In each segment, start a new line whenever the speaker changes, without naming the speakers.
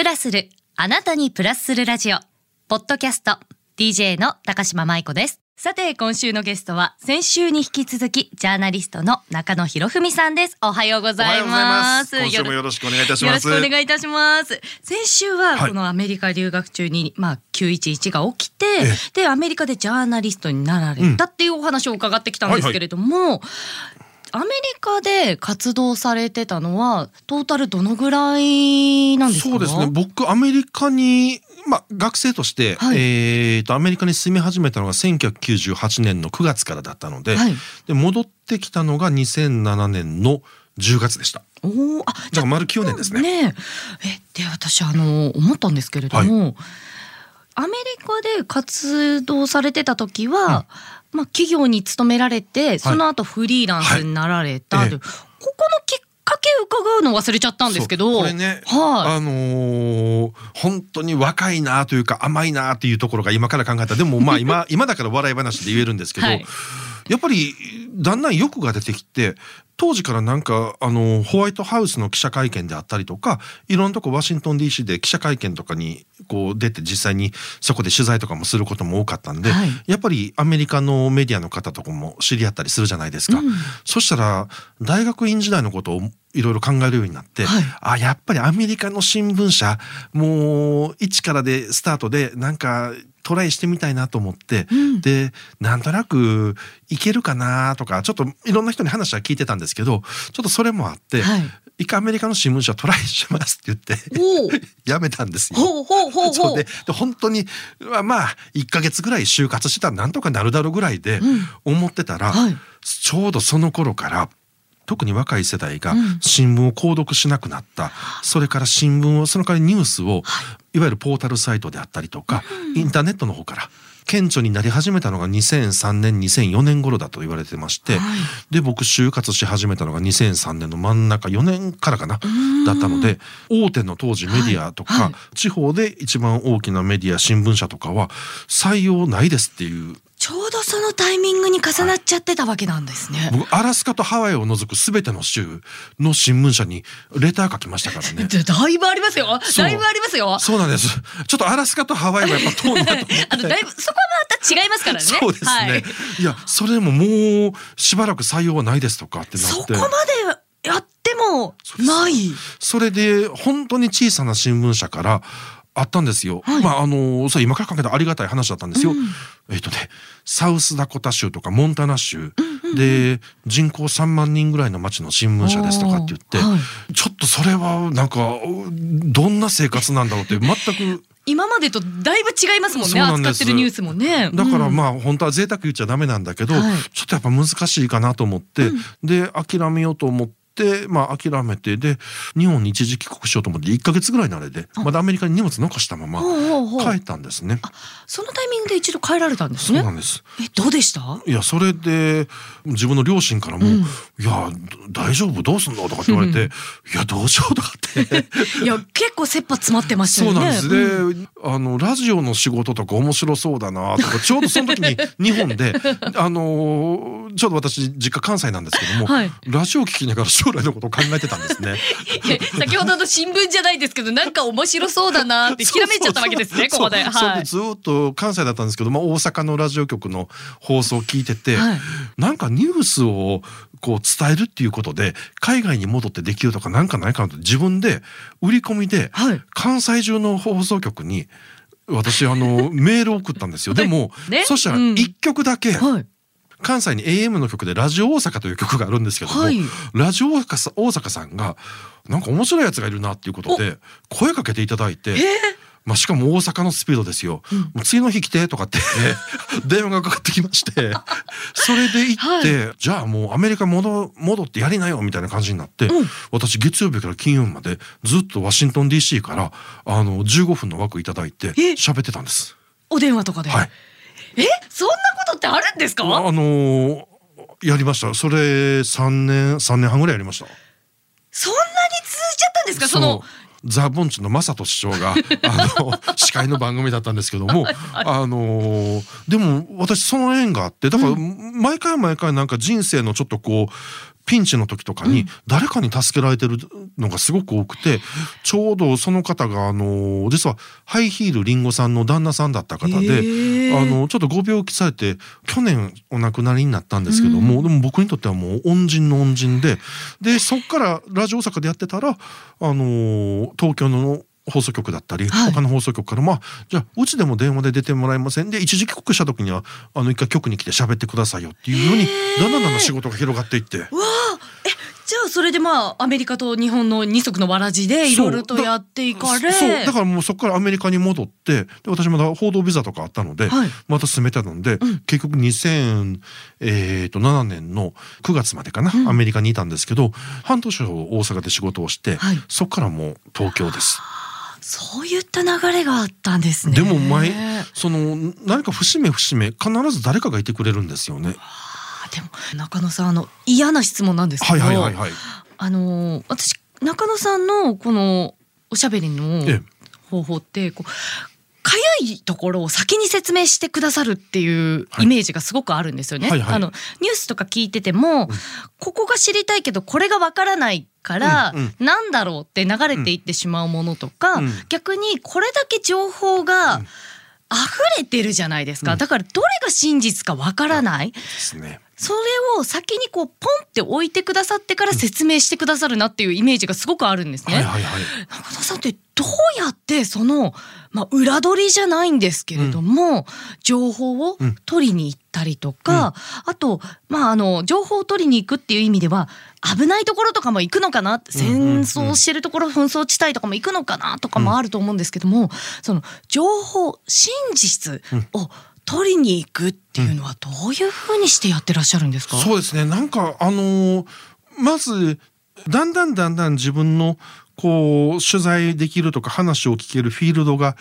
プラスる、あなたにプラスするラジオ、ポッドキャスト、DJ の高島舞子です。さて、今週のゲストは、先週に引き続き、ジャーナリストの中野博文さんです。おはようございます。
今週もよろしくお願いいたし
よろし
ます。
くお願いいたします。先週は
はい
このアメリカ留学中に、まあ911が起きて
え、
でアメリカでジャーナリストになられたっていうお話を伺ってきたんですけれども、アメリカで活動されてたのはトータルどのぐらいなんですか？
そうですね。僕アメリカにまあ学生として、
はい
えーとアメリカに住み始めたのが1998年の9月からだったので、
はい
で戻ってきたのが2007年の10月でした。
おお、あ、
だから丸9年ですね。
ねええで私あの思ったんですけれども、アメリカで活動されてた時は、まあ企業に勤められてその後フリーランスになられた、
はいええ
ここのきっかけ伺うの忘れちゃったんですけど
これね、
はい、
あのー本当に若いなというか甘いなというところが今から考えた。らでもまあ今今だから笑い話で言えるんですけど、
はい
やっぱりだんだん欲が出てきて当時からなんかあのホワイトハウスの記者会見であったりとかいろんなとこワシントン DC で記者会見とかにこう出て実際にそこで取材とかもすることも多かったんで、
はい。
やっぱりアメリカのメディアの方とかも知り合ったりするじゃないですか。
うん。
そしたら大学院時代のことをいろいろ考えるようになって、
はい。
あやっぱりアメリカの新聞社もう一からでスタートでなんかトライしてみたいなと思って、
うん。
でなんとなくいけるかなとかちょっといろんな人に話は聞いてたんですけどちょっとそれもあって、
はい。
一回アメリカの新聞社トライしますって言って
おお。
辞めたんですよ。
ほうほうほうほう。
そうでで本当にまあまあ1ヶ月ぐらい就活してたらなんとかなるだろうぐらいで
うん。
思ってたら、
はい。
ちょうどその頃から特に若い世代が
うん。
新聞を購読しなくなった、それから新聞をその代わりニュースを、い、わゆるポータルサイトであったりとか、インターネットの方から顕著になり始めたのが2003年2004年頃だと言われてまして、
はい。
で僕就活し始めたのが2003年の真ん中4年からかな
ん。
だったので大手の当時メディアとか、
はい。はい。
地方で一番大きなメディア新聞社とかは採用ないですっていう
ちょうどそのタイミングに重なっちゃってたわけなんですね。
僕アラスカとハワイを除く全ての州の新聞社にレター書きましたからね。
でだいぶありますよ。だいぶありますよ。
そうなんです。ちょっとアラスカとハワイはやっぱ遠いなと。
あのだいぶそこはまた違いますからね。
そうですね。
はい
い、やそれでももうしばらく採用はないですとかってなって。
そこまでやってもない。
それで本当に小さな新聞社からあったんですよ。
はい
まああのそれ今から考えたらありがたい話だったんですよ。
うん
えっとねサウスダコタ州とかモンタナ州、で人口3万人ぐらいの町の新聞社ですとかって言って、
は
ちょっとそれはなんかどんな生活なんだろうって全く
今までとだいぶ違いますもんね。
ん
扱ってるニュースもね。
だから
あ、
まあ本当は贅沢言っちゃダメなんだけど、
はい
ちょっとやっぱ難しいかなと思って、
うん
で諦めようと思って。まあ諦めてで日本に一時帰国しようと思って1ヶ月ぐらいのあれでまだアメリカに荷物残したまま帰ったんですね。
そのタイミングで一度帰られたんですね？
そうな。んです。
えどうでした？
いやそれで自分の両親からも「
うん
いや大丈夫？どうすんの?」とかって言われて「いやどうしよう」とかって
いや結構切羽詰まってましたよね。
そうなんです。で、
うん
あのラジオの仕事とか面白そうだなとかちょうどその時に 日本であのちょうど私実家関西なんですけども、
はい
ラジオ聞きながら将来のことを考えてたんですね。
先ほどの新聞じゃないですけどなんか面白そうだなって ひらめいちゃったわけですねここで。はい。
でずっと関西だったんですけど、まあ、大阪のラジオ局の放送を聞いてて、
はい
なんかニュースをこう伝えるっていうことで海外に戻ってできるとかなんかないかなと自分で売り込みで
はい
関西中の放送局に私あの メールを送ったんですよ。でも、
ね
そしたら
うん
一曲だけ、
はい
関西に AM の曲でラジオ大阪という曲があるんですけども、
はい。
ラジオ大阪さんがなんか面白いやつがいるなっていうことで声かけていただいて。
えー。
まあ、しかも大阪のスピードですよ、
うん。
もう次の日来てとかって 電話がかかってきまして それで行って、じゃあもうアメリカ戻戻ってやりなよみたいな感じになって、
うん。
私月曜日から金曜日までずっとワシントン DC からあの15分の枠いただいて
え
喋ってたんです。
お電話とかで？
はい、
えそんなことってあるんですか？
ああのーやりましたそれ3年3年半ぐらいやりました。
そんなに続いちゃったんですか？その
ザ・ボンチの正人師匠が あの司会の番組だったんですけども、あのでも私その縁があってだから毎回毎回なんか人生のちょっとこうピンチの時とかに誰かに助けられてるのがすごく多くて、ちょうどその方があの実はハイヒールりんごさんの旦那さんだった方で、あのちょっとご病気されて去年お亡くなりになったんですけども、でも僕にとってはもう恩人の恩人ででそっからラジオ大阪でやってたらあの東京の放送局だったり、はい、他の放送局からまあじゃあうちでも電話で出てもらえませんで一時帰国した時にはあの一回局に来て喋ってくださいよっていうようにだんだんだんだん仕事が広がっていって。
じゃあそれでまあアメリカと日本の二足のわらじでいろいろとやっていかれ
そうだからもうそこからアメリカに戻ってで私まだ報道ビザとかあったので、はい、また進めてたので、うん、結局2007年の9月までかな、うん、アメリカにいたんですけど半年を大阪で仕事をして、はい、そこからもう東京です。
そういった流れがあったんですね。
でも前その何か節目節目必ず誰かがいてくれるんですよね。
でも中野さんあの嫌な質問なんですけど、はいはいはいはい、あの私中野さんのこのおしゃべりの方法ってこうかゆいところを先に説明してくださるっていうイメージがすごくあるんですよね。はいはい。はい、あのニュースとか聞いてても、うん、ここが知りたいけどこれがわからないから、うんうん、なんだろうって流れていってしまうものとか、うん、逆にこれだけ情報が、溢れてるじゃないですか、だからどれが真実かわからない、ね、それを先にこうポンって置いてくださってから説明してくださるなっていうイメージがすごくあるんですね。中田さんってどうやってその、まあ、裏取りじゃないんですけれども、うん、情報を取りに行ったりとか、うん、あと、まあ、あの情報を取りに行くっていう意味では危ないところとかも行くのかな戦争してるところ紛争地帯とかも行くのかなとかもあると思うんですけども、その情報真実を、取りに行くっていうのはどういうふうにしてやってらっしゃるんですか、
そうですね。なんかあのー、まずだんだんだんだん自分のこう取材できるとか話を聞けるフィールドが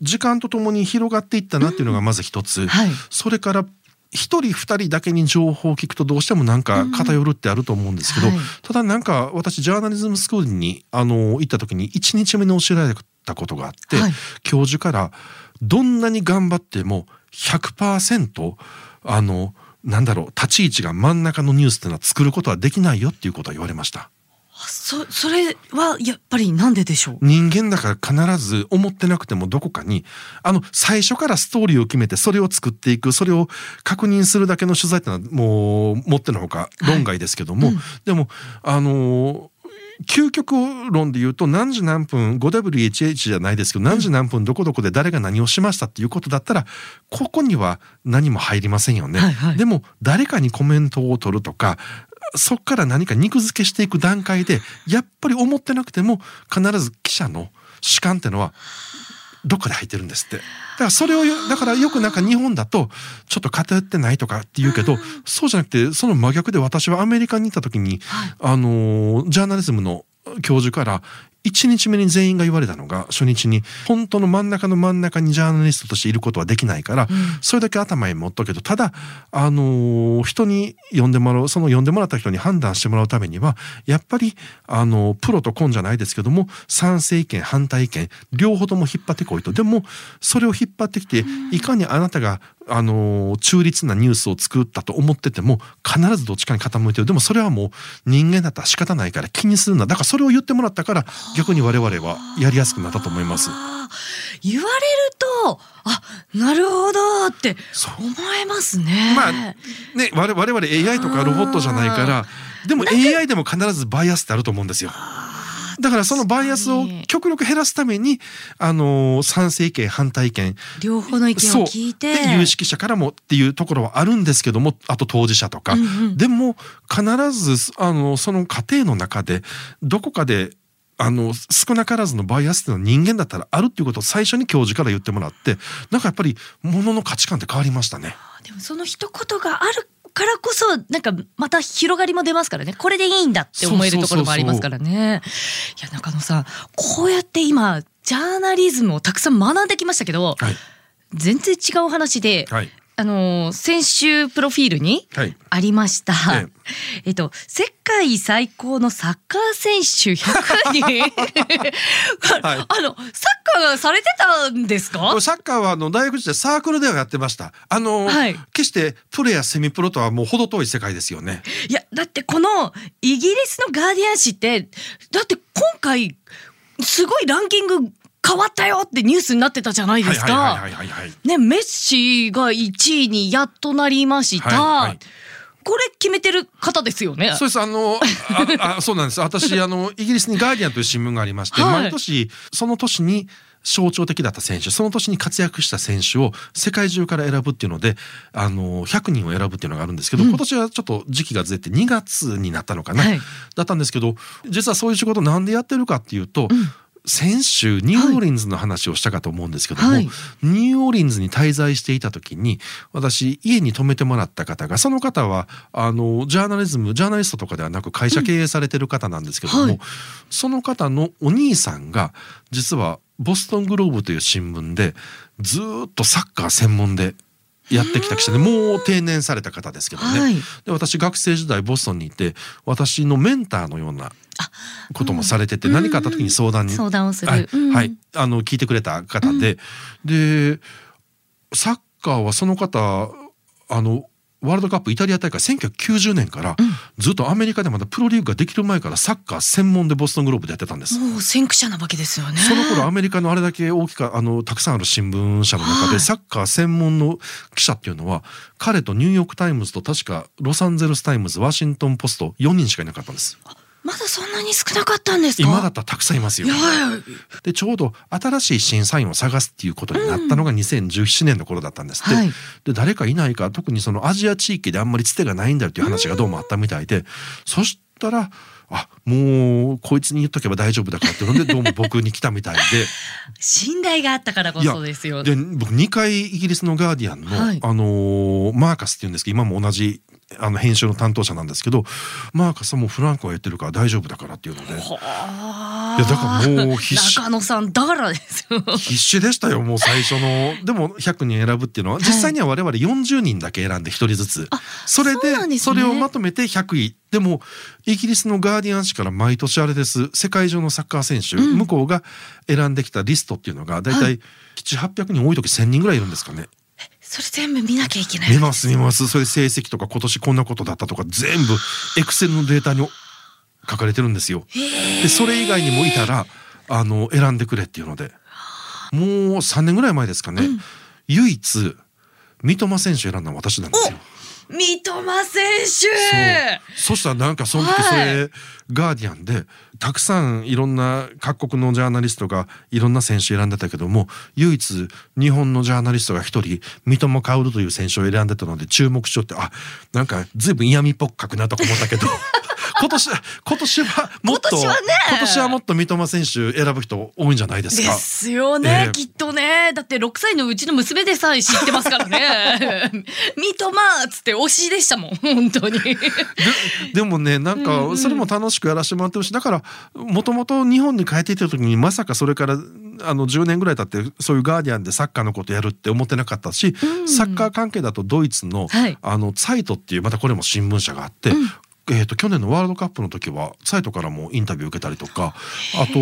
時間とともに広がっていったなっていうのがまず一つ、うんはい、それから一人二人だけに情報を聞くとどうしてもなんか偏るってあると思うんですけど、うんはい、ただなんか私ジャーナリズムスクールにあの行った時に1日目に教えられたことがあって、はい、教授からどんなに頑張っても100%あのなんだろう立ち位置が真ん中のニュースっていうのは作ることはできないよっていうことは言われました。
そそれはやっぱりなんででしょう？
人間だから必ず思ってなくてもどこかにあの最初からストーリーを決めてそれを作っていくそれを確認するだけの取材ってのはもう持ってのほか論外ですけども、はいうん、でもあの究極論で言うと何時何分 5WHH じゃないですけど何時何分どこどこで誰が何をしましたっていうことだったらここには何も入りませんよね。はいはい、でも誰かにコメントを取るとかそこから何か肉付けしていく段階でやっぱり思ってなくても必ず記者の主観ってのはどっかで入ってるんですって。だからそれをだからよくなんか日本だとちょっと偏ってないとかって言うけどそうじゃなくてその真逆で私はアメリカに行った時に、あのジャーナリズムの教授から1日目に全員が言われたのが初日に本当の真ん中の真ん中にジャーナリストとしていることはできないから、うん、それだけ頭に持っとけどただあのー、人に呼んでもらうその呼んでもらった人に判断してもらうためにはやっぱりあのプロとコンじゃないですけども賛成意見反対意見両方とも引っ張ってこいと。でもそれを引っ張ってきていかにあなたがあの中立なニュースを作ったと思ってても必ずどっちかに傾いてる。でもそれはもう人間だったら仕方ないから気にするな。だからそれを言ってもらったから逆に我々はやりやすくなったと思います。
言われるとあなるほどって思えますね。
まあね我々 AI とかロボットじゃないからでも AI でも必ずバイアスってあると思うんですよ。だからそのバイアスを極力減らすためにあの賛成意見反対意見
両方の意見を聞いて。
で有識者からもっていうところはあるんですけどもあと当事者とか、うんうん、でも必ずあのその過程の中でどこかであの少なからずのバイアスっていうのは人間だったらあるっていうことを最初に教授から言ってもらってなんかやっぱりものの価値観って変わりましたね。
でもその一言があるからこそなんかまた広がりも出ますからねこれでいいんだって思えるところもありますからね。いや中野さんこうやって今ジャーナリズムをたくさん学んできましたけど、はい、全然違う話で、はい、あの先週プロフィールに
はい
ありました。
え
えっと世界最高のサッカー選手100人、
はい
あのサッカーされてたんですか？
サッカーはあの大学時代サークルではやってました。あの、
はい
決してプロやセミプロとはもう程遠い世界ですよね。
いやだってこのイギリスのガーディアン紙ってだって今回すごいランキング変わったよってニュースになってたじゃないですか。ねメッシが1位にやっとなりました。
はいはい。
これ決めてる方ですよね。
そうです。あのああそうなんです。私あの イギリスにガーディアンという新聞がありまして、
はい。
毎年その年に象徴的だった選手その年に活躍した選手を世界中から選ぶっていうのであの100人を選ぶっていうのがあるんですけど、
うん。
今年はちょっと時期がずれて2月になったのかな、
はい。
だったんですけど実はそういう仕事なんでやってるかっていうと、
うん
先週ニューオーリンズの話をしたかと思うんですけども、
はい。
ニューオーリンズに滞在していた時に私家に泊めてもらった方がその方はあのジャーナリズムジャーナリストとかではなく会社経営されてる方なんですけども、
うんはい。
その方のお兄さんが実はボストングローブという新聞でずーっとサッカー専門でやってきた記者でもう定年された方ですけどね、
はい。
で私学生時代ボストンにいて私のメンターのようなこともされてて、何かあった時に相談に、
相談をする。
はい、
うん。
はいあの聞いてくれた方で、でサッカーはその方あのワールドカップイタリア大会1990年からずっとアメリカでまだプロリーグができる前からサッカー専門でボストングローブでやってたんです。
もう先駆者なわけですよね。
その頃アメリカのあれだけ大きかあのたくさんある新聞社の中
はい
でサッカー専門の記者っていうのは彼とニューヨーク・タイムズと確かロサンゼルス・タイムズワシントン・ポスト4人しかいなかったんです。
まだそんなに少なかったんですか？
今だったらたくさんいますよ。でちょうど新しい審査員を探すっていうことになったのが2017年の頃だったんです。って、
はい。
で誰かいないか特にそのアジア地域であんまりつてがないんだよっていう話がどうもあったみたいで、そしたらあもうこいつに言っとけば大丈夫だからってのでどうも僕に来たみたい
信頼があったからこそですよ。
でで僕2回イギリスの「ガーディアンの」
はい。
あのーマーカスっていうんですけど今も同じあの編集の担当者なんですけどマーカスはもうフランクは言ってるから大丈夫だからっていうので。
はあ。
いやだからもう必死。
中野さんだからですよ。
必死でしたよもう最初の。でも100人選ぶっていうのは
はい。
実際には我々40人だけ選んで1人ずつ、
あ
それ
そうなん
で
ね。
それをまとめて100位。でもイギリスのガーディアン紙から毎年あれです。世界中のサッカー選手、
うん。
向こうが選んできたリストっていうのがだい。たい7800人多い時1000人ぐらいいるんですかね
それ全部見なきゃいけない。
見ます見ますそれ成績とか今年こんなことだったとか全部エクセルのデータに書かれてるんですよ。でそれ以外にもいたらあの選んでくれっていうのでもう3年ぐらい前ですかね、唯一三笘選手選んだのは私なんですよ。
三笘選手。
そうそしたらなんかその時それ、
はい
ガーディアンでたくさんいろんな各国のジャーナリストがいろんな選手選んでたけども唯一日本のジャーナリストが一人三笘薫という選手を選んでたので注目しようってあなんか随分嫌味っぽく書くなとか思ったけど。今年今年はもっと
今年はね。
今年はもっと三笘選手選ぶ人多いんじゃないです
で
か。
すよね、
ええ。
きっとね。だって6歳のうちの娘でさえ知ってますからね。三笘っつって推しでしたもん。本当に。
ででもねなんかそれも楽しくやらせてもらってるしだからもともと日本に帰ってきた時にまさかそれからあの10年ぐらい経ってそういうガーディアンでサッカーのことやるって思ってなかったし、
うん。
サッカー関係だとドイツの,、
はい。
あのサイトっていうまたこれも新聞社があって。
うん
えー、と去年のワールドカップの時はサイトからもインタビュー受けたりとかあとポ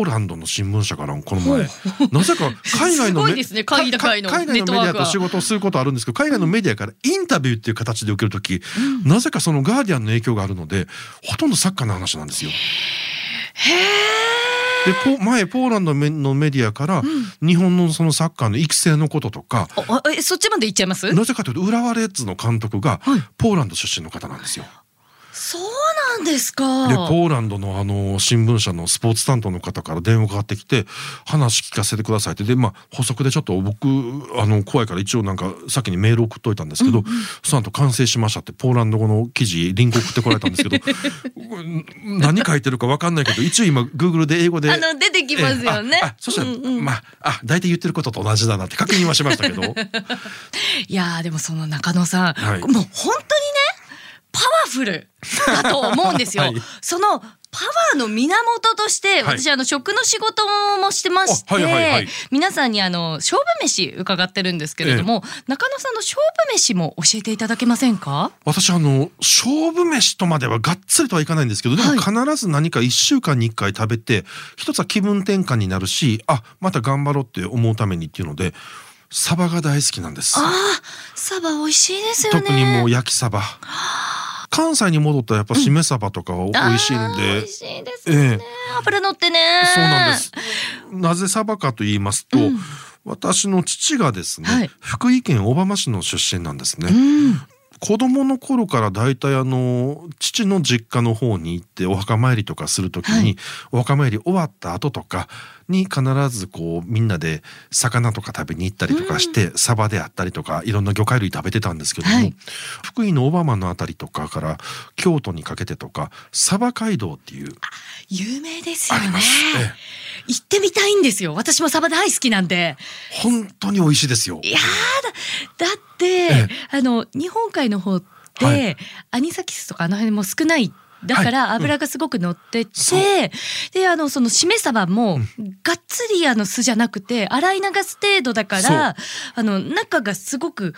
ーランドの新聞社からもこの前 なぜか海外の
海外の
メディアと仕事をすることあるんですけど海外のメディアからインタビューっていう形で受ける時、なぜかそのガーディアンの影響があるのでほとんどサッカーの話なんですよ。
へ
でポ前ポーランドのメディアから日本のそのサッカーの育成のこととか、
ーおえそっちまで行っちゃいます？
なぜかというと浦和レッズの監督が
はい。
ポーランド出身の方なんですよ。
そうなんですか。
でポーランドのあの新聞社のスポーツ担当の方から電話がかかってきて話聞かせてくださいって。でまあ補足でちょっと僕あの怖いから一応なんか先にメール送っといたんですけど、その後完成しましたってポーランド語の記事リンク送ってこられたんですけどうん 何書いてるか分かんないけど一応今 Google で英語で。
あの出てきますよね、
ええああそしたら、
うんうん。
まああ大体言ってることと同じだなって確認はしましたけど。
いやーでもその中野さん、
はい。
もう本当にねパワフルだと思うんですよ。
はい。
そのパワーの源として、
はい。
私あの食の仕事もしてまして、
あはいはいはい。
皆さんにあの勝負飯伺ってるんですけれども、中野さんの勝負飯も教えていただけませんか？
私あの勝負飯とまではがっつりとはいかないんですけどでも
はい。
必ず何か1週間に1回食べて一つは気分転換になるしあまた頑張ろうって思うためにっていうのでサバが大好きなんです。
ああサバ美味しいですよね。
特にもう焼きサバ関西に戻ったらやっぱしめサバとかは美味しいん
あー美
で
味しいですよね、
ええ。
油乗ってね。
そうなんです。なぜサバかと言いますと、
うん。
私の父がですね、
はい。
福井県小浜市の出身なんですね、
うん。
子供の頃からだいたいあの父の実家の方に行ってお墓参りとかするときに、
はい。
お墓参り終わった後とかに必ずこうみんなで魚とか食べに行ったりとかして、サバであったりとかいろんな魚介類食べてたんですけども、
はい。
福井の小浜のあたりとかから京都にかけてとかサバ街道っていう
有名ですよね。
ええ。
行ってみたいんですよ。私もサバ大好きなんで。
本当に美味しいですよ。
いやだって、
え。
あの日本海の方って、
はい。
アニサキスとかあの辺も少ないだから
はい。
油がすごく乗ってて、
そう。
であのそのしめ鯖もがっつりあの酢じゃなくて洗い流す程度だからあの中がすごく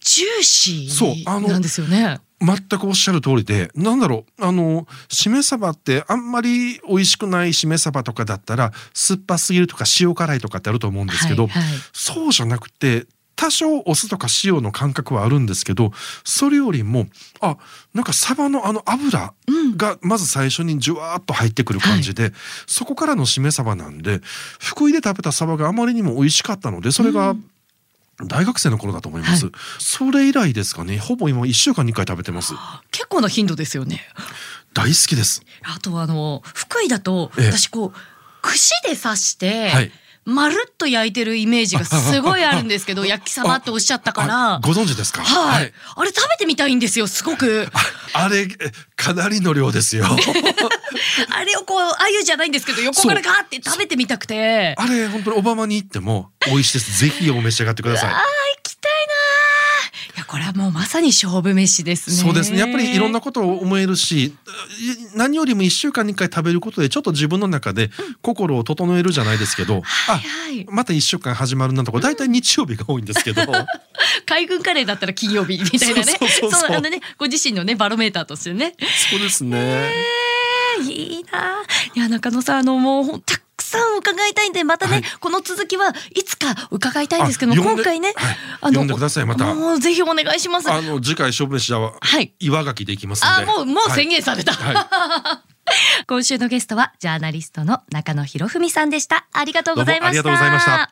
ジューシ
そう。あの
ーなんですよね。
全くおっしゃる通りでなんだろうあのしめ鯖ってあんまり美味しくないしめ鯖とかだったら酸っぱすぎるとか塩辛いとかってあると思うんですけど、
はいはい。
そうじゃなくて多少お酢とか塩の感覚はあるんですけどそれよりもあなんかサバのあの油
うん。
がまず最初にジュワーっと入ってくる感じで、そこからのしめ鯖なんで福井で食べたサバがあまりにも美味しかったのでそれが、
うん。
大学生の頃だと思います、
は
それ以来ですかね。ほぼ今1週間に1回食べてます。
結構な頻度ですよね。
大好きです。
あとあの福井だと
ええ。
私こう串で刺して、
はい
まるっと焼いてるイメージがすごいあるんですけど焼きそばっておっしゃったから。
あご存知ですか？
はい、あれ食べてみたいんですよすごく。
あれえかなりの量ですよ。
あれをこうあゆじゃないんですけど横からガーって食べてみたくて。
あれ本当にオバマに行っても美味しいです。ぜひお召し上がってください。
あー行きたいなこれはもうまさに勝負飯ですね。
そうですね。やっぱりいろんなことを思えるしい何よりも1週間に1回食べることでちょっと自分の中で心を整えるじゃないですけど、あ
はい。
また1週間始まるなとか大体日曜日が多いんですけど。
海軍カレーだったら金曜日みたいなね。
そうそうそう。そう
あのねご自身のねバロメーターとしてね。
そうですね。
えーいいな。いや中野さんあのもうほんたくさん伺いたいんでまたね、
はい
この続きはいつか伺いたいんですけど今回ね、
はい
あの
呼んでくださいまた
もうぜひお願いします。
あの次回勝負飯は
はい。
岩牡蠣でいきますんで
あもうもう
はい
宣言された。
は
今週のゲストはジャーナリストの中野博文さんでした。ありがとうございました。
どうもありがとうございました